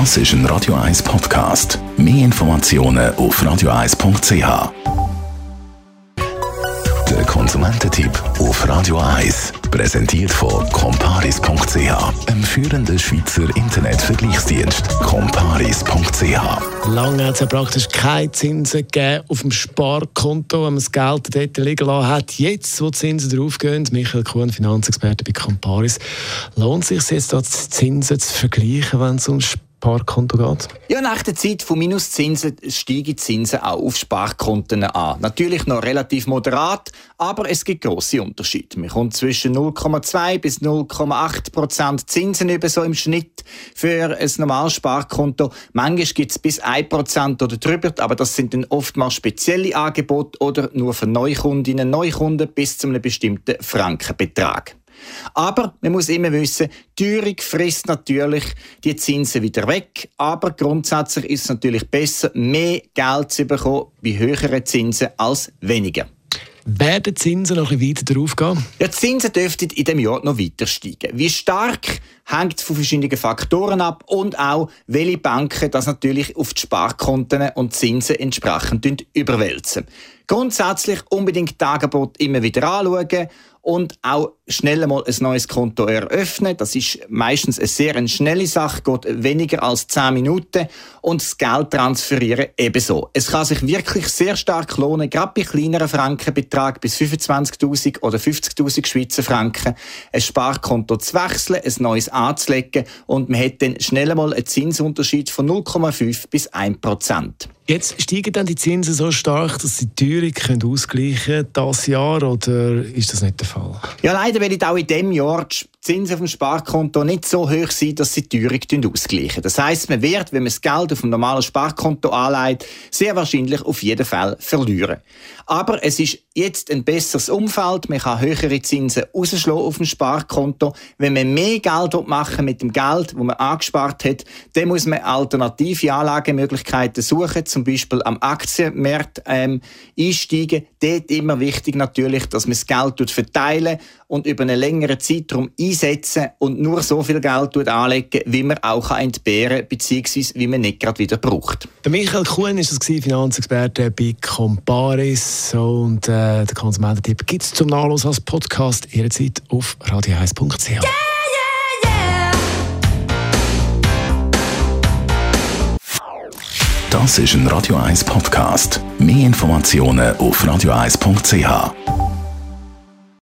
Das ist ein Radio 1 Podcast. Mehr Informationen auf radio1.ch. Der Konsumententipp auf Radio 1 präsentiert von comparis.ch, einem führenden Schweizer Internetvergleichsdienst. comparis.ch. Lange hat es ja praktisch keine Zinsen gegeben auf dem Sparkonto, wenn man das Geld dort liegen lassen hat. Jetzt, wo die Zinsen draufgehen, Michael Kuhn, Finanzexperte bei Comparis, lohnt es sich jetzt, die Zinsen zu vergleichen, wenn es um Sparkonto geht? Ja, nach der Zeit von Minuszinsen steigen Zinsen auch auf Sparkonten an. Natürlich noch relativ moderat, aber es gibt große Unterschiede. Man kommt zwischen 0,2 bis 0,8 Prozent Zinsen über so im Schnitt für ein normales Sparkonto. Manchmal gibt es bis 1 Prozent oder drüber, aber das sind dann oftmals spezielle Angebote oder nur für Neukundinnen und Neukunden bis zu einem bestimmten Frankenbetrag. Aber man muss immer wissen, Teuerung frisst natürlich die Zinsen wieder weg. Aber grundsätzlich ist es natürlich besser, mehr Geld zu bekommen bei höheren Zinsen als weniger. Werden die Zinsen noch ein bisschen weiter drauf gehen? Ja, die Zinsen dürften in diesem Jahr noch weiter steigen. Wie stark hängt von verschiedenen Faktoren ab und auch, welche Banken das natürlich auf die Sparkonten und Zinsen entsprechend überwälzen. Grundsätzlich unbedingt das Angebot immer wieder anschauen und auch schnell mal ein neues Konto eröffnen. Das ist meistens eine sehr schnelle Sache, geht weniger als 10 Minuten und das Geld transferieren ebenso. Es kann sich wirklich sehr stark lohnen, gerade bei kleineren Frankenbetrag bis 25.000 oder 50.000 Schweizer Franken ein Sparkonto zu wechseln, ein neues anzulegen und man hat dann schnell mal einen Zinsunterschied von 0,5 bis 1 Prozent. Jetzt steigen dann die Zinsen so stark, dass sie die Teuerung ausgleichen können dieses Jahr oder ist das nicht der Fall? Ja, leider weil auch in diesem Jahr Zinsen auf dem Sparkonto nicht so hoch sind, dass sie die Teuerung ausgleichen. Das heisst, man wird, wenn man das Geld auf dem normalen Sparkonto anlegt, sehr wahrscheinlich auf jeden Fall verlieren. Aber es ist jetzt ein besseres Umfeld. Man kann höhere Zinsen rausschlagen auf dem Sparkonto. Wenn man mehr Geld machen mit dem Geld, das man angespart hat, dann muss man alternative Anlagemöglichkeiten suchen, zum Beispiel am Aktienmarkt ähm, einsteigen. Dort immer wichtig natürlich, dass man das Geld verteilen und über einen längeren Zeitraum einsetzen und nur so viel Geld anlegen, wie man auch entbehren kann, beziehungsweise wie man nicht gerade wieder braucht. Der Michael Kuhn ist das Finanzexperte bei Comparis und äh, der Konsumententipp gibt es zum Nachlesen als Podcast jederzeit auf radio1.ch. Yeah, yeah, yeah. Das ist ein Radio 1 Podcast. Mehr Informationen auf radio1.ch.